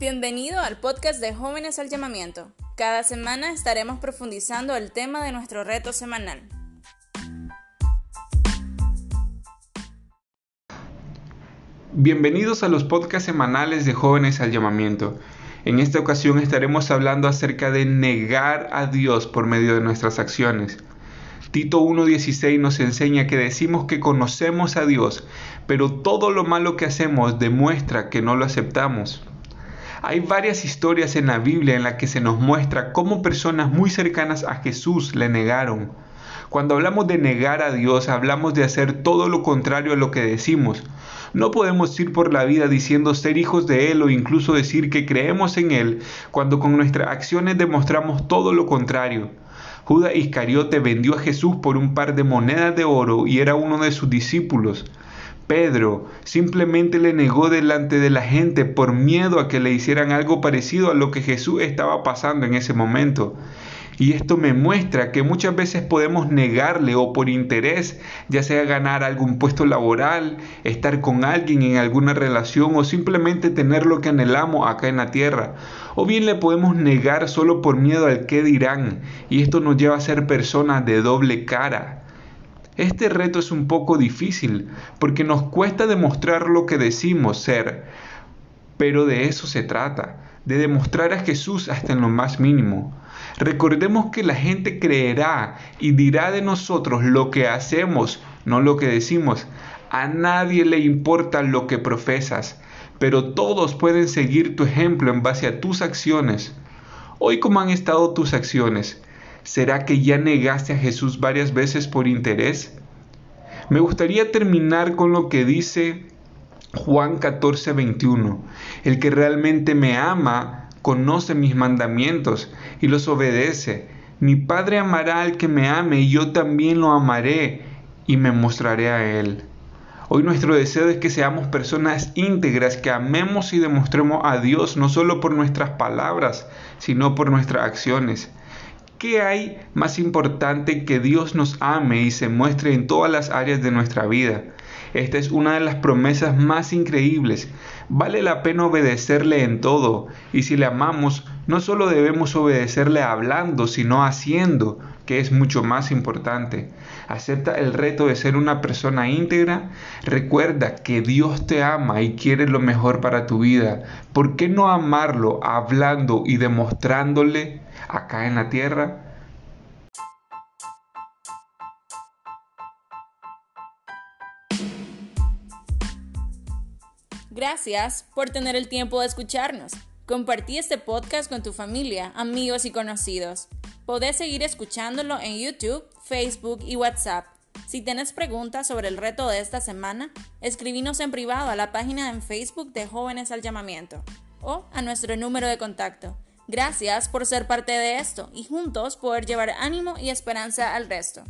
Bienvenido al podcast de Jóvenes al Llamamiento. Cada semana estaremos profundizando el tema de nuestro reto semanal. Bienvenidos a los podcasts semanales de Jóvenes al Llamamiento. En esta ocasión estaremos hablando acerca de negar a Dios por medio de nuestras acciones. Tito 1.16 nos enseña que decimos que conocemos a Dios, pero todo lo malo que hacemos demuestra que no lo aceptamos. Hay varias historias en la Biblia en las que se nos muestra cómo personas muy cercanas a Jesús le negaron. Cuando hablamos de negar a Dios, hablamos de hacer todo lo contrario a lo que decimos. No podemos ir por la vida diciendo ser hijos de Él o incluso decir que creemos en Él cuando con nuestras acciones demostramos todo lo contrario. Judas Iscariote vendió a Jesús por un par de monedas de oro y era uno de sus discípulos. Pedro simplemente le negó delante de la gente por miedo a que le hicieran algo parecido a lo que Jesús estaba pasando en ese momento. Y esto me muestra que muchas veces podemos negarle o por interés, ya sea ganar algún puesto laboral, estar con alguien en alguna relación o simplemente tener lo que anhelamos acá en la tierra. O bien le podemos negar solo por miedo al qué dirán. Y esto nos lleva a ser personas de doble cara. Este reto es un poco difícil porque nos cuesta demostrar lo que decimos ser, pero de eso se trata, de demostrar a Jesús hasta en lo más mínimo. Recordemos que la gente creerá y dirá de nosotros lo que hacemos, no lo que decimos. A nadie le importa lo que profesas, pero todos pueden seguir tu ejemplo en base a tus acciones. Hoy, ¿cómo han estado tus acciones? ¿Será que ya negaste a Jesús varias veces por interés? Me gustaría terminar con lo que dice Juan 14, 21. El que realmente me ama conoce mis mandamientos y los obedece. Mi Padre amará al que me ame y yo también lo amaré y me mostraré a él. Hoy nuestro deseo es que seamos personas íntegras, que amemos y demostremos a Dios no solo por nuestras palabras, sino por nuestras acciones. ¿Qué hay más importante que Dios nos ame y se muestre en todas las áreas de nuestra vida? Esta es una de las promesas más increíbles. Vale la pena obedecerle en todo, y si le amamos, no solo debemos obedecerle hablando, sino haciendo, que es mucho más importante. Acepta el reto de ser una persona íntegra. Recuerda que Dios te ama y quiere lo mejor para tu vida. ¿Por qué no amarlo hablando y demostrándole acá en la tierra? Gracias por tener el tiempo de escucharnos. Compartí este podcast con tu familia, amigos y conocidos. Podés seguir escuchándolo en YouTube, Facebook y WhatsApp. Si tienes preguntas sobre el reto de esta semana, escribinos en privado a la página en Facebook de Jóvenes al Llamamiento o a nuestro número de contacto. Gracias por ser parte de esto y juntos poder llevar ánimo y esperanza al resto.